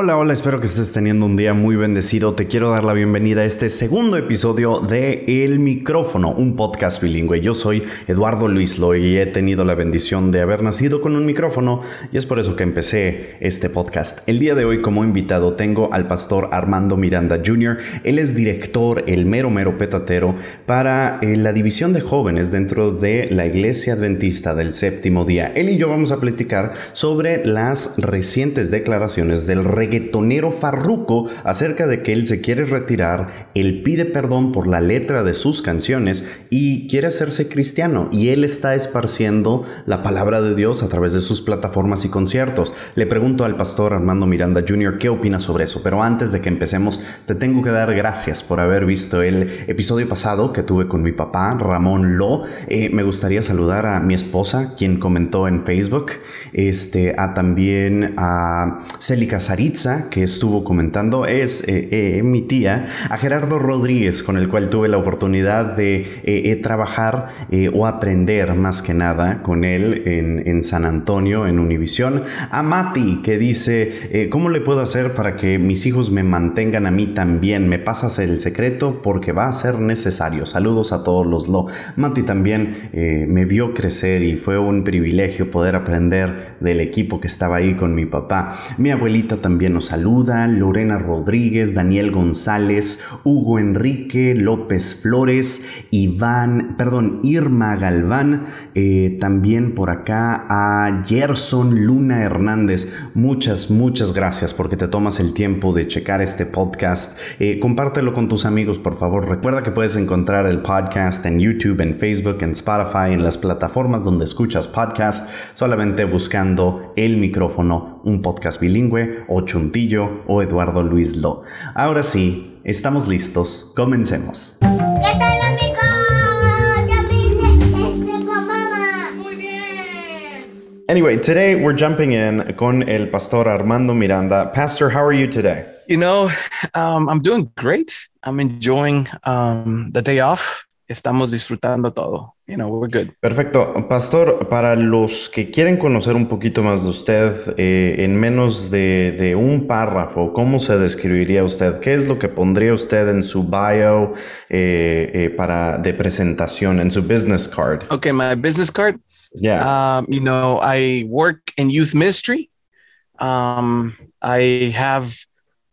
Hola, hola, espero que estés teniendo un día muy bendecido. Te quiero dar la bienvenida a este segundo episodio de El Micrófono, un podcast bilingüe. Yo soy Eduardo Luis Loy y he tenido la bendición de haber nacido con un micrófono y es por eso que empecé este podcast. El día de hoy como invitado tengo al pastor Armando Miranda Jr. Él es director, el mero mero petatero, para eh, la división de jóvenes dentro de la Iglesia Adventista del Séptimo Día. Él y yo vamos a platicar sobre las recientes declaraciones del rey reggaetonero Farruko acerca de que él se quiere retirar, él pide perdón por la letra de sus canciones y quiere hacerse cristiano y él está esparciendo la palabra de Dios a través de sus plataformas y conciertos. Le pregunto al pastor Armando Miranda Jr. qué opina sobre eso, pero antes de que empecemos te tengo que dar gracias por haber visto el episodio pasado que tuve con mi papá, Ramón Lo. Eh, me gustaría saludar a mi esposa, quien comentó en Facebook, este, a también a Celica Saritz, que estuvo comentando es eh, eh, mi tía, a Gerardo Rodríguez, con el cual tuve la oportunidad de eh, trabajar o aprender más que nada con él en, San Antonio, en Univisión, a Mati, que dice, ¿cómo le puedo hacer para que mis hijos me mantengan a mí también? ¿Me pasas el secreto? Porque va a ser necesario. Saludos a todos los lo. Mati también me vio crecer y fue un privilegio poder aprender del equipo que estaba ahí con mi papá. Mi abuelita también nos saluda, Lorena Rodríguez, Daniel González, Hugo Enrique, López Flores, Iván, perdón, Irma Galván, eh, también por acá a Gerson Luna Hernández. Muchas, muchas gracias porque te tomas el tiempo de checar este podcast. Eh, compártelo con tus amigos, por favor. Recuerda que puedes encontrar el podcast en YouTube, en Facebook, en Spotify, en las plataformas donde escuchas podcast, solamente buscando el micrófono, un podcast bilingüe, 8 Chuntillo o Eduardo Luis Lo. Ahora sí, estamos listos, comencemos. ¿Qué tal amigos? Ya vine este mamá. Muy bien. Anyway, today we're jumping in con el pastor Armando Miranda. Pastor, how are you today? You know, um, I'm doing great. I'm enjoying um, the day off. Estamos disfrutando todo. You know, we're good. Perfecto. Pastor, para los que quieren conocer un poquito más de usted, eh, en menos de, de, un párrafo, ¿cómo se describiría usted? ¿Qué es lo que pondría usted en su bio eh, eh, para, de presentación, en su business card? Okay, my business card? Yeah. Um, you know, I work in youth ministry. Um, I have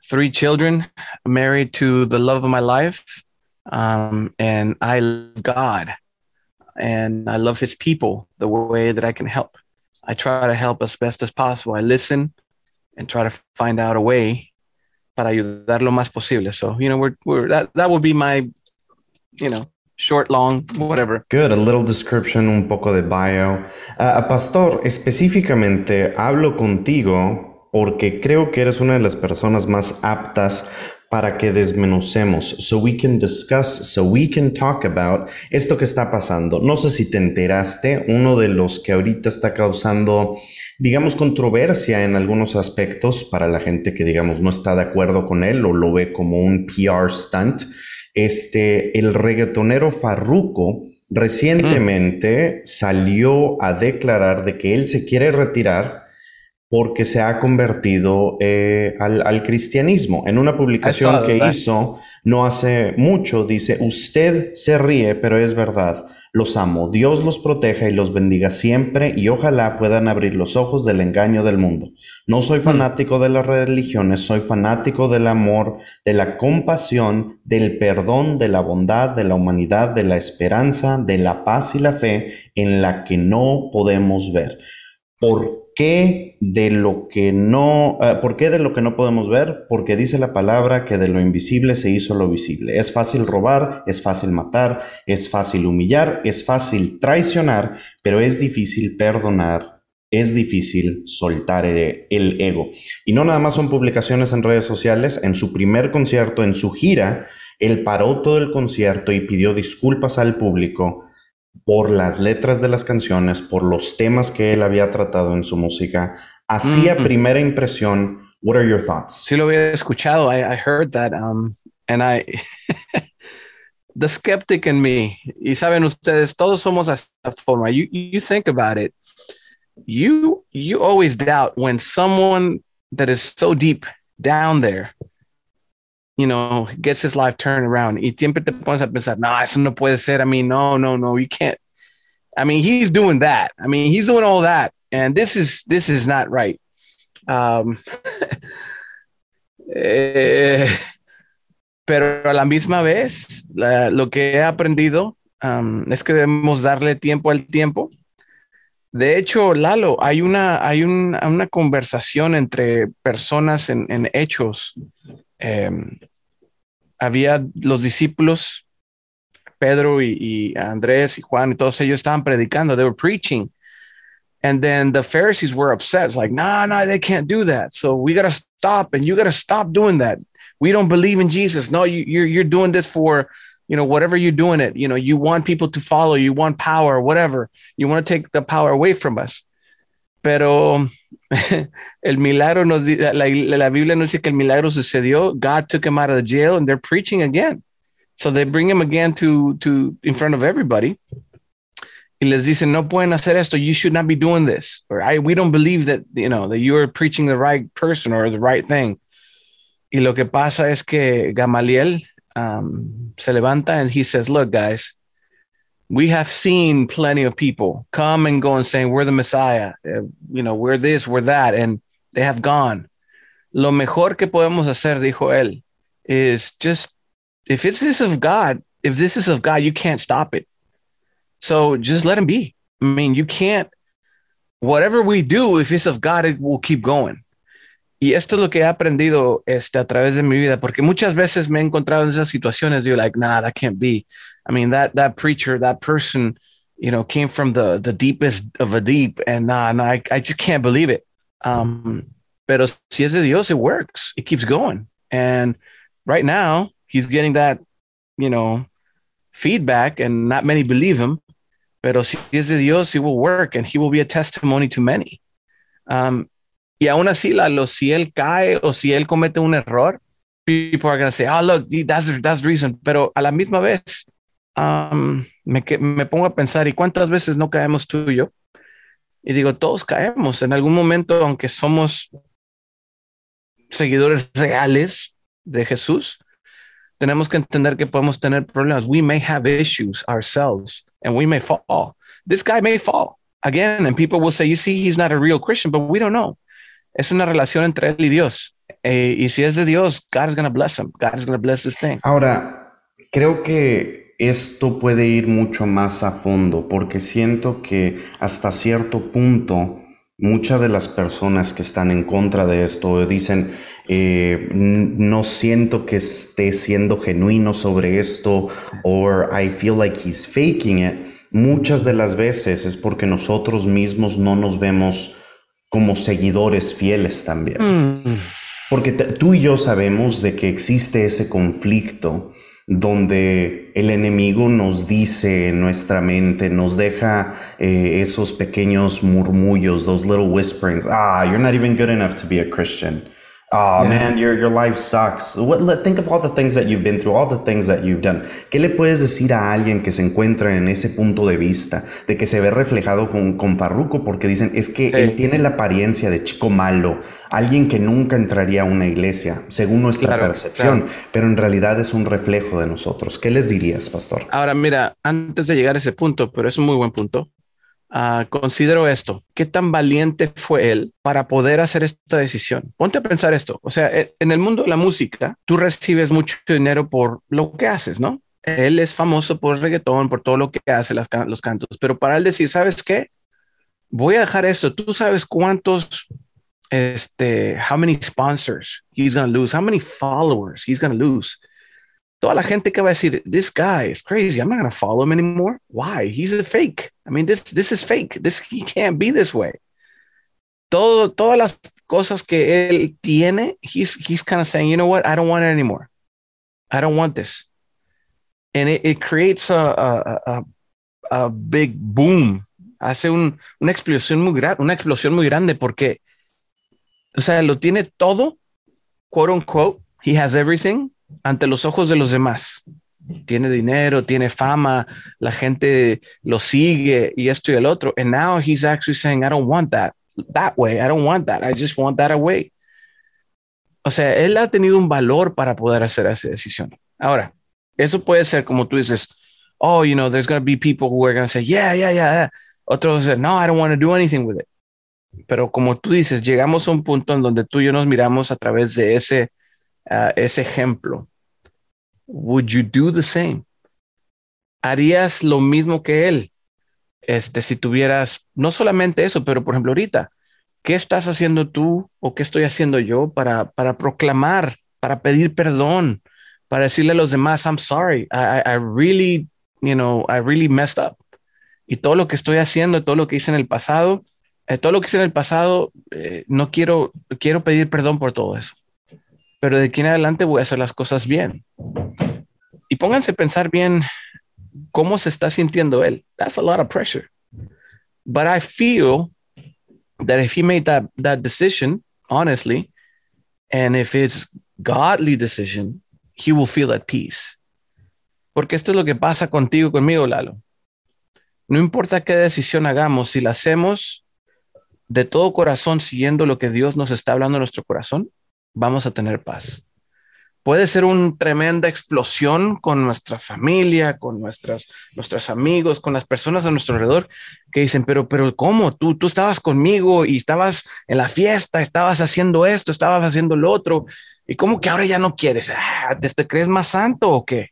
three children, married to the love of my life. Um, and I love God and I love his people the way that I can help. I try to help as best as possible. I listen and try to find out a way para ayudar lo más posible. So, you know, we're, we're that, that would be my, you know, short, long, whatever. Good, a little description, un poco de bio. Uh, Pastor, específicamente hablo contigo porque creo que eres una de las personas más aptas para que desmenucemos, so we can discuss, so we can talk about esto que está pasando. No sé si te enteraste, uno de los que ahorita está causando, digamos, controversia en algunos aspectos para la gente que, digamos, no está de acuerdo con él o lo ve como un PR stunt, este, el reggaetonero Farruko recientemente mm. salió a declarar de que él se quiere retirar porque se ha convertido eh, al, cristianismo. En una publicación que hizo no hace mucho, dice, usted se ríe, pero es verdad. Los amo, Dios los proteja y los bendiga siempre y ojalá puedan abrir los ojos del engaño del mundo. No soy hmm. fanático de las religiones, soy fanático del amor, de la compasión, del perdón, de la bondad, de la humanidad, de la esperanza, de la paz y la fe en la que no podemos ver. ¿Por qué de lo que no, eh, ¿por qué de lo que no podemos ver? Porque dice la palabra que de lo invisible se hizo lo visible. Es fácil robar, es fácil matar, es fácil humillar, es fácil traicionar, pero es difícil perdonar, es difícil soltar el, el ego. Y no nada más son publicaciones en redes sociales, en su primer concierto, en su gira, él paró todo el concierto y pidió disculpas al público por las letras de las canciones, por los temas que él había tratado en su música. Así a primera impresión, what are your thoughts? Sí lo había escuchado. I, I heard that, um, and I, the skeptic in me. Y saben ustedes, todos somos a forma. You, you think about it. You, you always doubt when someone that is so deep down there, you know, gets his life turned around. Y siempre te pones a pensar, no, eso no puede ser. I mean, no, no, no, you can't. I mean, he's doing that. I mean, he's doing all that, and this is this is not right. Um, eh, pero a la misma vez, lo que he aprendido um, es que debemos darle tiempo al tiempo. De hecho, Lalo, hay una, hay un, una conversación entre personas en, en hechos. Eh, había los discípulos, Pedro y, y, Andrés y Juan y todos ellos estaban predicando, they were preaching. And then the Pharisees were upset. It's like, no, nah, no, nah, they can't do that. So we got to stop and you got to stop doing that. We don't believe in Jesus. No, you, you're, you're doing this for you know, whatever you're doing it, you know, you want people to follow, you want power, whatever. You want to take the power away from us. Pero el milagro nos la, la Biblia nos dice que el milagro sucedió. God took him out of the jail and they're preaching again. So they bring him again to, to in front of everybody. Y les dicen, no pueden hacer esto. You should not be doing this. Or I, we don't believe that, you know, that you're preaching the right person or the right thing. Y lo que pasa es que Gamaliel, um, se levanta and he says, Look, guys, we have seen plenty of people come and go and saying, We're the Messiah, uh, you know, we're this, we're that, and they have gone. Lo mejor que podemos hacer, dijo él, is just if it's this of God, if this is of God, you can't stop it. So just let him be. I mean, you can't, whatever we do, if it's of God, it will keep going. Y esto es lo que he aprendido este, a través de mi vida, porque muchas veces me he encontrado en esas situaciones, you're like, nah, that can't be. I mean, that, that preacher, that person, you know, came from the, the deepest of a deep and nah, nah, I, I just can't believe it. Um, pero si es de Dios, it works. It keeps going. And right now he's getting that, you know, feedback and not many believe him, pero si es de Dios, it will work and he will be a testimony to many. Um, Y aún así, Lalo, si él cae o si él comete un error, people are going to say, oh, look, that's, that's the reason. Pero a la misma vez, um, me, me pongo a pensar, ¿y cuántas veces no caemos tú y yo? Y digo, todos caemos en algún momento, aunque somos seguidores reales de Jesús, tenemos que entender que podemos tener problemas. We may have issues ourselves and we may fall. This guy may fall again, and people will say, you see, he's not a real Christian, but we don't know. es una relación entre él Dios. Eh, y si es de Dios, God is going to bless him. God is going to bless this thing. Ahora, creo que esto puede ir mucho más a fondo porque siento que hasta cierto punto muchas de las personas que están en contra de esto dicen, eh, no siento que esté siendo genuino sobre esto, or I feel like he's faking it. Muchas de las veces es porque nosotros mismos no nos vemos como seguidores fieles también. Mm. Porque tú y yo sabemos de que existe ese conflicto donde el enemigo nos dice en nuestra mente, nos deja eh, esos pequeños murmullos, those little whisperings, ah, you're not even good enough to be a Christian. Oh yeah. man, your, your life sucks. What, think of all the things that you've been through, all the things that you've done. ¿Qué le puedes decir a alguien que se encuentra en ese punto de vista, de que se ve reflejado con, con Farruko? Porque dicen, es que sí. él tiene la apariencia de chico malo, alguien que nunca entraría a una iglesia, según nuestra claro, percepción, claro. pero en realidad es un reflejo de nosotros. ¿Qué les dirías, pastor? Ahora, mira, antes de llegar a ese punto, pero es un muy buen punto, Uh, considero esto, ¿qué tan valiente fue él para poder hacer esta decisión? Ponte a pensar esto, o sea, e, en el mundo de la música, tú recibes mucho dinero por lo que haces, ¿no? Él es famoso por el reggaetón, por todo lo que hace, las, los cantos, pero para él decir, ¿sabes qué? Voy a dejar esto, tú sabes cuántos, este, how many sponsors he's to lose, how many followers he's to lose toda la gente que va a decir, this guy is crazy. I'm not going to follow him anymore. Why? He's a fake. I mean, this, this is fake. This, he can't be this way. Todo, todas las cosas que él tiene, he's, he's kind of saying, you know what? I don't want it anymore. I don't want this. And it, creates a, a, a, big boom. Hace un, una explosión muy una explosión muy grande porque, o sea, lo tiene todo, quote unquote. He has everything ante los ojos de los demás. Tiene dinero, tiene fama, la gente lo sigue y esto y el otro. And now he's actually saying, I don't want that that way. I don't want that. I just want that away. O sea, él ha tenido un valor para poder hacer esa decisión. Ahora, eso puede ser como tú dices, oh, you know, there's going to be people who are going to say, yeah, yeah, yeah, yeah. Otros dicen, no, I don't want to do anything with it. Pero como tú dices, llegamos a un punto en donde tú y yo nos miramos a través de ese, uh, ese ejemplo. Would you do the same? ¿Harías lo mismo que él? Este, si tuvieras, no solamente eso, pero por ejemplo ahorita, ¿qué estás haciendo tú o qué estoy haciendo yo para, para proclamar, para pedir perdón, para decirle a los demás, I'm sorry, I, I really, you know, I really messed up. Y todo lo que estoy haciendo, todo lo que hice en el pasado, eh, todo lo que hice en el pasado, eh, no quiero, quiero pedir perdón por todo eso. Pero de aquí en adelante voy a hacer las cosas bien. Y pónganse a pensar bien cómo se está sintiendo él. That's a lot of pressure. But I feel that if he made that, that decision, honestly, and if it's godly decision, he will feel at peace. Porque esto es lo que pasa contigo, conmigo, Lalo. No importa qué decisión hagamos, si la hacemos de todo corazón siguiendo lo que Dios nos está hablando en nuestro corazón, vamos a tener paz. Puede ser una tremenda explosión con nuestra familia, con nuestras, nuestros amigos, con las personas a nuestro alrededor que dicen, pero, pero ¿cómo? Tú, tú estabas conmigo y estabas en la fiesta, estabas haciendo esto, estabas haciendo lo otro. ¿Y cómo que ahora ya no quieres? Ah, ¿Te, crees más santo o qué?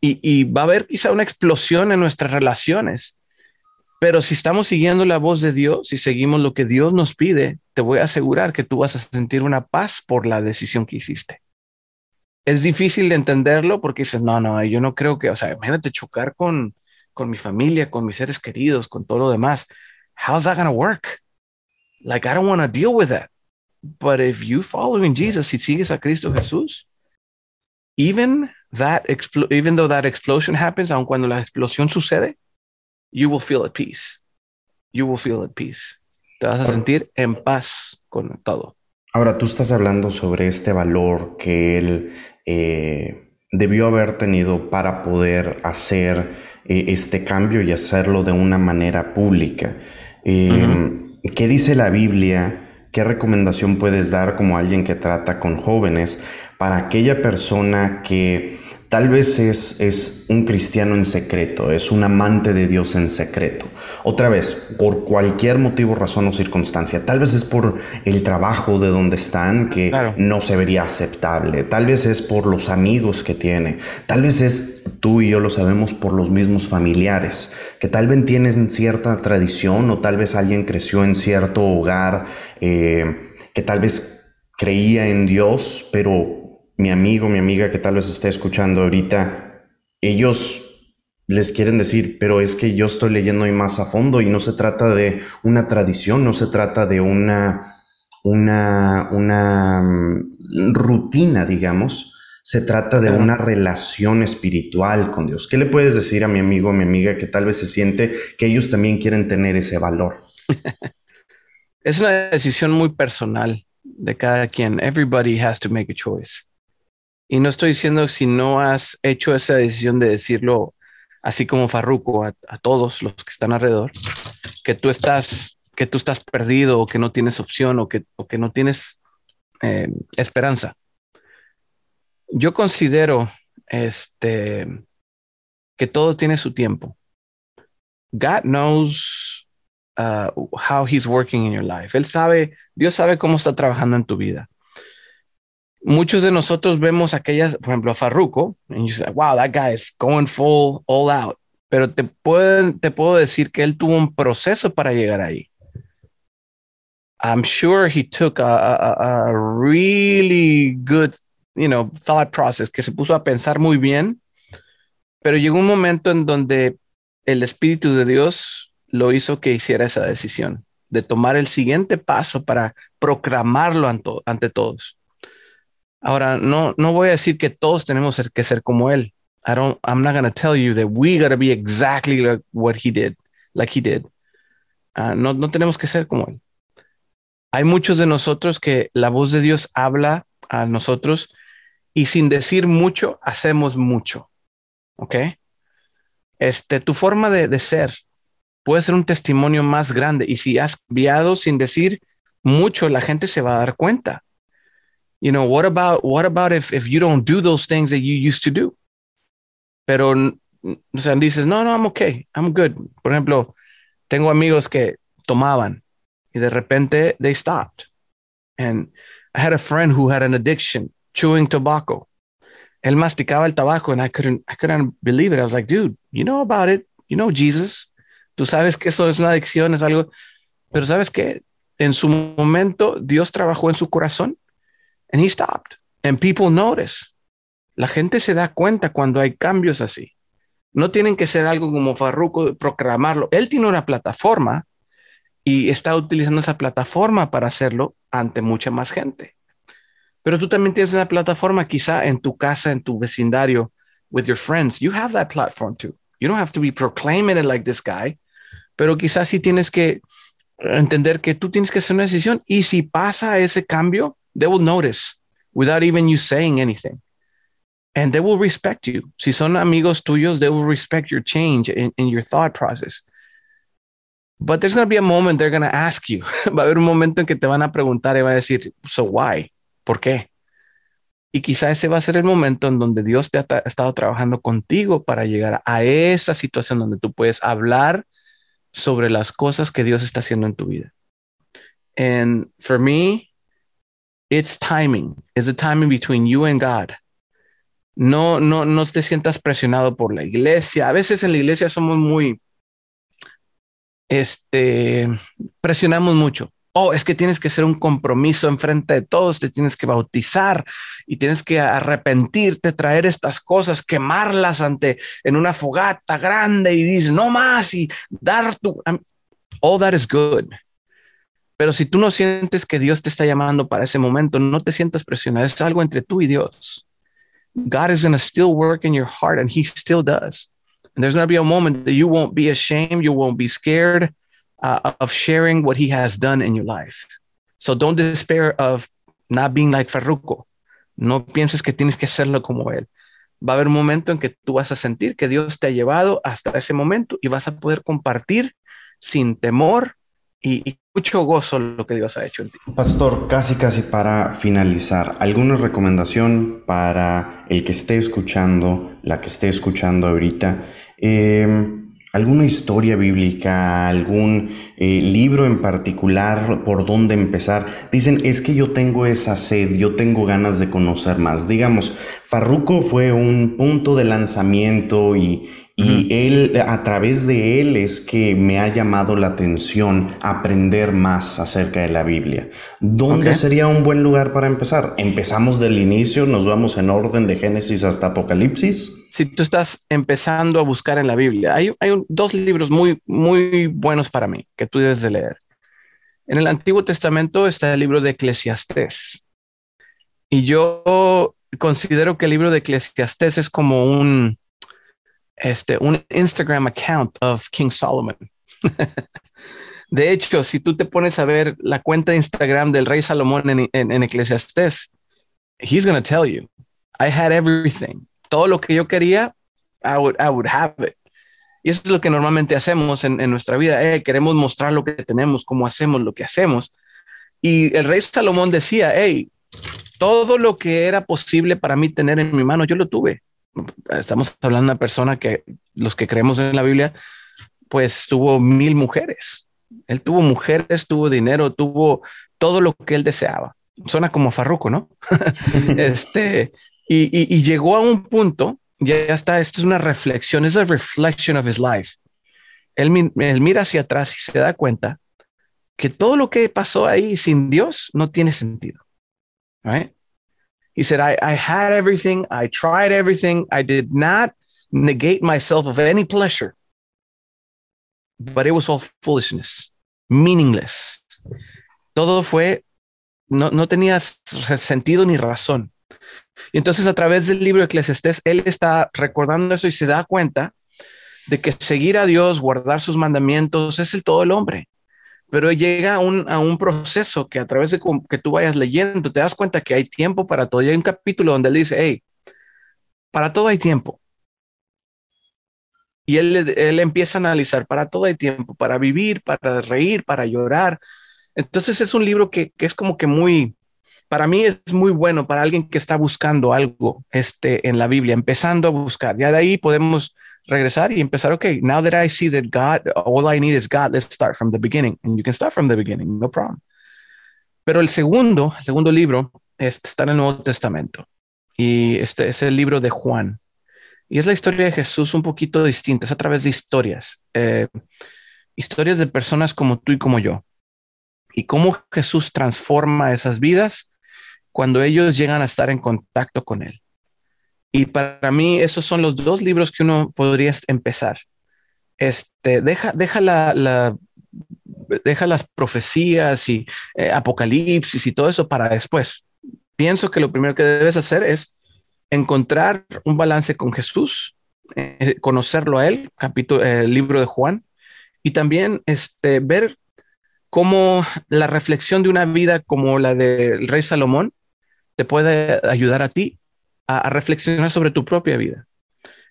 y, y va a haber quizá una explosión en nuestras relaciones pero si estamos siguiendo la voz de Dios y seguimos lo que Dios nos pide, te voy a asegurar que tú vas a sentir una paz por la decisión que hiciste. Es difícil de entenderlo porque dices, no, no, yo no creo que, o sea, imagínate chocar con, con mi familia, con mis seres queridos, con todo lo demás. How's that to work? Like, I don't want to deal with that. But if you follow in Jesus, si sigues a Cristo Jesús, even that, even though that explosion happens, aun cuando la explosión sucede, you will feel at peace. You will feel at peace. Te vas a sentir en paz con todo. Ahora, tú estás hablando sobre este valor que él eh, debió haber tenido para poder hacer eh, este cambio y hacerlo de una manera pública. Eh, ¿Qué dice la Biblia? ¿Qué recomendación puedes dar como alguien que trata con jóvenes para aquella persona que Tal vez es, es, un cristiano en secreto, es un amante de Dios en secreto. Otra vez, por cualquier motivo, razón o circunstancia. Tal vez es por el trabajo de donde están que no se vería aceptable. Tal vez es por los amigos que tiene. Tal vez es, tú y yo lo sabemos, por los mismos familiares. Que tal vez tienen cierta tradición o tal vez alguien creció en cierto hogar eh, que tal vez creía en Dios, pero mi amigo, mi amiga que tal vez esté escuchando ahorita, ellos les quieren decir, pero es que yo estoy leyendo hoy más a fondo y no se trata de una tradición, no se trata de una, una, una mm, rutina, digamos, se trata de una relación espiritual con Dios. ¿Qué le puedes decir a mi amigo o mi amiga que tal vez se siente que ellos también quieren tener ese valor? es una decisión muy personal de cada quien. Everybody has to make a choice. Y no estoy diciendo si no has hecho esa decisión de decirlo así como Farruco a, todos los que están alrededor, que tú estás, que tú estás perdido o que no tienes opción o que, o que no tienes eh, esperanza. Yo considero este, que todo tiene su tiempo. God knows uh, how he's working in your life. Él sabe, Dios sabe cómo está trabajando en tu vida muchos de nosotros vemos aquellas, por ejemplo, a Farruko, y say, wow, that guy is going full, all out. Pero te, pueden, te puedo decir que él tuvo un proceso para llegar ahí. I'm sure he took a, a, a really good, you know, thought process, que se puso a pensar muy bien, pero llegó un momento en donde el Espíritu de Dios lo hizo que hiciera esa decisión de tomar el siguiente paso para proclamarlo ante, ante todos. Ahora, no, no voy a decir que todos tenemos que ser como él. I don't, I'm not going to tell you that we got to be exactly like what he did, like he did. Uh, no, no tenemos que ser como él. Hay muchos de nosotros que la voz de Dios habla a nosotros y sin decir mucho, hacemos mucho. ¿Ok? Este, tu forma de, de ser puede ser un testimonio más grande y si has enviado sin decir mucho, la gente se va a dar cuenta. You know, what about what about if if you don't do those things that you used to do? Pero sea, dices, no, no, I'm okay, I'm good. Por ejemplo, tengo amigos que tomaban y de repente they stopped. And I had a friend who had an addiction, chewing tobacco. Él masticaba el tabaco and I couldn't, I couldn't believe it. I was like, dude, you know about it. You know Jesus. Tú sabes que eso es una adicción, es algo. Pero sabes que en su momento Dios trabajó en su corazón and he stopped. And people notice. La gente se da cuenta cuando hay cambios así. No tienen que ser algo como Farruko, proclamarlo. Él tiene una plataforma y está utilizando esa plataforma para hacerlo ante mucha más gente. Pero tú también tienes una plataforma quizá en tu casa, en tu vecindario, with your friends. You have that platform too. You don't have to be proclaiming it like this guy, pero quizás sí tienes que entender que tú tienes que hacer una decisión y si pasa ese cambio, they will notice without even you saying anything. And they will respect you. Si son amigos tuyos, they will respect your change in, in your thought process. But there's going to be a moment they're going to ask you. Va a haber un momento en que te van a preguntar y van a decir, so why? ¿Por qué? Y quizá ese va a ser el momento en donde Dios te ha estado trabajando contigo para llegar a esa situación donde tú puedes hablar sobre las cosas que Dios está haciendo en tu vida. And for me, it's timing. It's a timing between you and God. No, no, no te sientas presionado por la iglesia. A veces en la iglesia somos muy, este, presionamos mucho. Oh, es que tienes que hacer un compromiso en frente de todos, te tienes que bautizar y tienes que arrepentirte, traer estas cosas, quemarlas ante en una fogata grande y dices no más y dar tu all that is good. Pero si tú no sientes que Dios te está llamando para ese momento, no te sientas presionado, es algo entre tú y Dios. God is going to still work in your heart and he still does. And there's going to be a moment that you won't be ashamed, you won't be scared uh, of sharing what he has done in your life. So don't despair of not being like Farruko. No pienses que tienes que hacerlo como él. Va a haber un momento en que tú vas a sentir que Dios te ha llevado hasta ese momento y vas a poder compartir sin temor y, mucho gozo lo que Dios ha hecho en ti. Pastor, casi casi para finalizar, ¿alguna recomendación para el que esté escuchando, la que esté escuchando ahorita? Eh, ¿Alguna historia bíblica, algún eh, libro en particular por dónde empezar? Dicen, es que yo tengo esa sed, yo tengo ganas de conocer más. Digamos, Farruko fue un punto de lanzamiento y, y él, a través de él es que me ha llamado la atención aprender más acerca de la Biblia. ¿Dónde sería un buen lugar para empezar? ¿Empezamos del inicio? ¿Nos vamos en orden de Génesis hasta Apocalipsis? Si tú estás empezando a buscar en la Biblia, hay, hay un- dos libros muy, muy buenos para mí que tú debes de leer. En el Antiguo Testamento está el libro de Eclesiastés. Y yo considero que el libro de Eclesiastés es como un, este, un Instagram account of King Solomon. De hecho, si tú te pones a ver la cuenta de Instagram del rey Salomón en, en, Eclesiastés, he's going to tell you, I had everything. Todo lo que yo quería, I would, I would have it. Y eso es lo que normalmente hacemos en, en nuestra vida. Eh, queremos mostrar lo que tenemos, cómo hacemos lo que hacemos. Y el rey Salomón decía, hey, todo lo que era posible para mí tener en mi mano, yo lo tuve. Estamos hablando de una persona que los que creemos en la Biblia, pues tuvo mil mujeres. Él tuvo mujeres, tuvo dinero, tuvo todo lo que él deseaba. Suena como Farruco, ¿no? este, y, y, y, llegó a un punto, ya está, esto es una reflexión, es a reflection of his life. Él, él mira hacia atrás y se da cuenta que todo lo que pasó ahí sin Dios no tiene sentido. Right? He said, I, I had everything, I tried everything, I did not negate myself of any pleasure, but it was all foolishness, meaningless. Todo fue, no, no tenía sentido ni razón. Y entonces a través del libro Eclesiastés, él está recordando eso y se da cuenta de que seguir a Dios, guardar sus mandamientos, es el todo el hombre. Pero llega a un, a un proceso que a través de que tú vayas leyendo, te das cuenta que hay tiempo para todo. Y hay un capítulo donde él dice, hey, para todo hay tiempo. Y él, él empieza a analizar, para todo hay tiempo, para vivir, para reír, para llorar. Entonces es un libro que, que es como que muy, para mí es muy bueno para alguien que está buscando algo este, en la Biblia, empezando a buscar. Ya de ahí podemos regresar y empezar, ok, now that I see that God, all I need is God, let's start from the beginning. And you can start from the beginning, no problem. Pero el segundo, el segundo libro está en el Nuevo Testamento y este es el libro de Juan. Y es la historia de Jesús un poquito distinta, es a través de historias, eh, historias de personas como tú y como yo. Y cómo Jesús transforma esas vidas cuando ellos llegan a estar en contacto con Él. Y para mí esos son los dos libros que uno podría empezar. Este, deja, deja la, deja las profecías y eh, apocalipsis y todo eso para después. Pienso que lo primero que debes hacer es encontrar un balance con Jesús, eh, conocerlo a él, capítulo, el libro de Juan, y también este, ver cómo la reflexión de una vida como la del rey Salomón te puede ayudar a ti a, reflexionar sobre tu propia vida.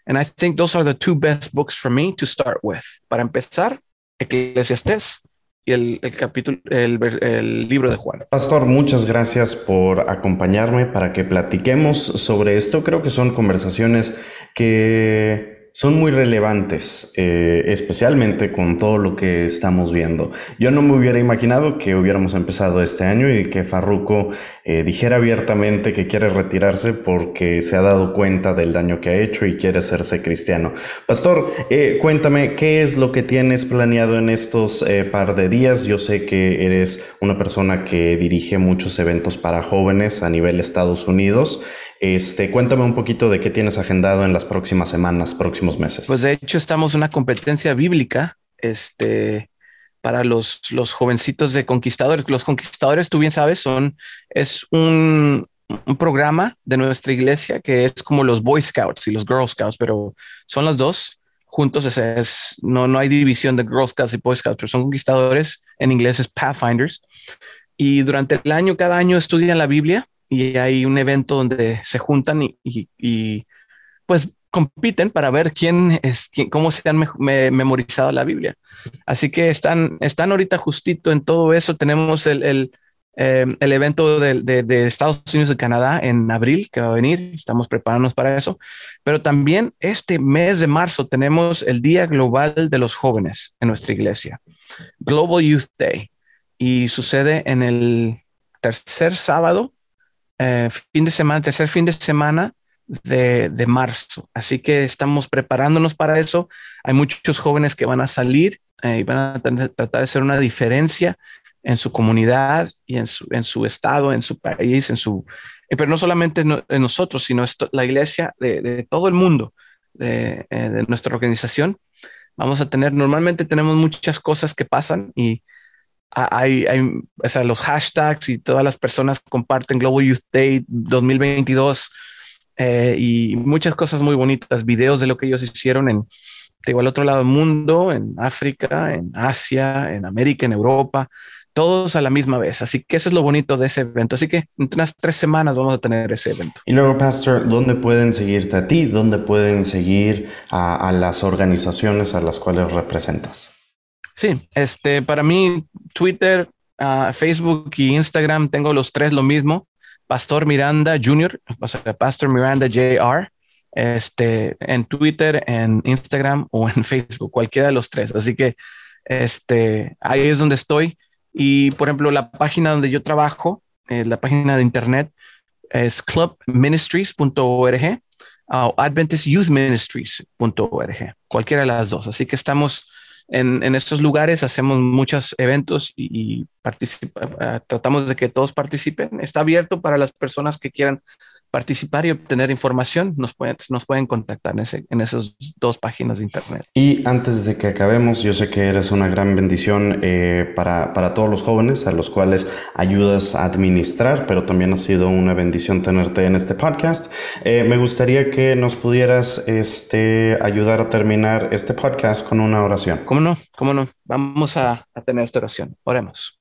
And I think those are the two best books for me to start with. Para empezar, Eclesiastés y el, el capítulo, el, el, libro de Juan. Pastor, muchas gracias por acompañarme para que platiquemos sobre esto. Creo que son conversaciones que son muy relevantes, eh, especialmente con todo lo que estamos viendo. Yo no me hubiera imaginado que hubiéramos empezado este año y que Farruko eh, dijera abiertamente que quiere retirarse porque se ha dado cuenta del daño que ha hecho y quiere hacerse cristiano. Pastor, eh, cuéntame, ¿qué es lo que tienes planeado en estos par de días? Yo sé que eres una persona que dirige muchos eventos para jóvenes a nivel Estados Unidos. Este, cuéntame un poquito de qué tienes agendado en las próximas semanas, próximos meses. Pues de hecho estamos en una competencia bíblica, este, para los, los jovencitos de conquistadores. Los conquistadores, tú bien sabes, son, es un, programa de nuestra iglesia que es como los Boy Scouts y los Girl Scouts, pero son los dos juntos. Es, es, no, no hay división de Girl Scouts y Boy Scouts, pero son conquistadores. En inglés es Pathfinders. Y durante el año, cada año estudian la Biblia y hay un evento donde se juntan y, pues compiten para ver quién es, cómo se han memorizado la Biblia. Así que están, están ahorita justito en todo eso. Tenemos el, el, eh, evento de, de, Estados Unidos y Canadá en abril que va a venir. Estamos preparándonos para eso. Pero también este mes de marzo tenemos el Día Global de los Jóvenes en nuestra iglesia, Global Youth Day. Y sucede en el tercer sábado eh, fin de semana, tercer fin de semana de, marzo. Así que estamos preparándonos para eso. Hay muchos jóvenes que van a salir eh, y van a tratar de hacer una diferencia en su comunidad y en su, en su estado, en su país, en su, eh, pero no solamente en nosotros, sino la iglesia de, todo el mundo, de, de, nuestra organización. Vamos a tener, normalmente tenemos muchas cosas que pasan y hay, hay o sea, los hashtags y todas las personas comparten Global Youth Day 2022 eh, y muchas cosas muy bonitas, videos de lo que ellos hicieron en, digo, al otro lado del mundo, en África, en Asia, en América, en Europa, todos a la misma vez. Así que eso es lo bonito de ese evento. Así que en unas tres semanas vamos a tener ese evento. Y luego, Pastor, ¿dónde pueden seguirte a ti? ¿Dónde pueden seguir a, a las organizaciones a las cuales representas? Sí, este, para mí, Twitter, ah, Facebook y Instagram tengo los tres lo mismo. Pastor Miranda Jr., Pastor Miranda Jr., este, en Twitter, en Instagram o en Facebook, cualquiera de los tres. Así que este, ahí es donde estoy. Y por ejemplo, la página donde yo trabajo, eh, la página de internet es clubministries.org o adventistyouthministries.org, cualquiera de las dos. Así que estamos en, estos lugares hacemos muchos eventos y, eh, tratamos de que todos participen. Está abierto para las personas que quieran participar y obtener información, nos pueden, nos pueden contactar en, ese, en esas dos páginas de internet. Y antes de que acabemos, yo sé que eres una gran bendición eh, para, para, todos los jóvenes a los cuales ayudas a administrar, pero también ha sido una bendición tenerte en este podcast. Eh, me gustaría que nos pudieras este, ayudar a terminar este podcast con una oración. ¿Cómo no? ¿Cómo no? Vamos a, a tener esta oración. Oremos.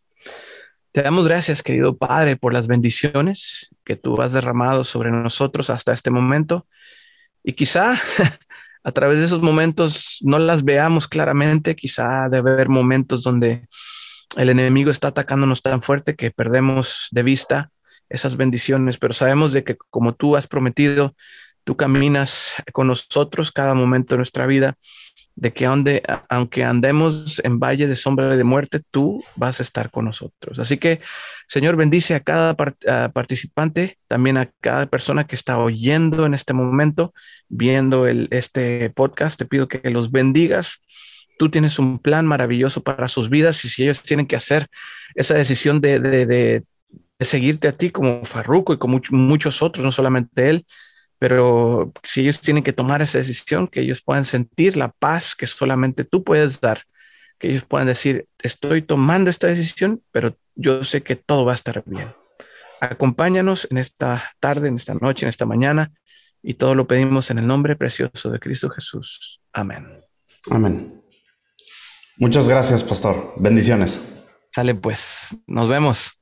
Te damos gracias, querido Padre, por las bendiciones que tú has derramado sobre nosotros hasta este momento. Y quizá a través de esos momentos no las veamos claramente, quizá debe haber momentos donde el enemigo está atacándonos tan fuerte que perdemos de vista esas bendiciones, pero sabemos de que como tú has prometido, tú caminas con nosotros cada momento de nuestra vida, de que aunque andemos en valle de sombra de muerte, tú vas a estar con nosotros. Así que, Señor, bendice a cada participante, también a cada persona que está oyendo en este momento, viendo el, este podcast. Te pido que los bendigas. Tú tienes un plan maravilloso para sus vidas y si ellos tienen que hacer esa decisión de, de seguirte a ti como Farruco y como muchos otros, no solamente él, pero si ellos tienen que tomar esa decisión, que ellos puedan sentir la paz que solamente tú puedes dar, que ellos puedan decir, estoy tomando esta decisión, pero yo sé que todo va a estar bien. Acompáñanos en esta tarde, en esta noche, en esta mañana, y todo lo pedimos en el nombre precioso de Cristo Jesús. Amén. Amén. Muchas gracias, pastor. Bendiciones. Sale pues, nos vemos.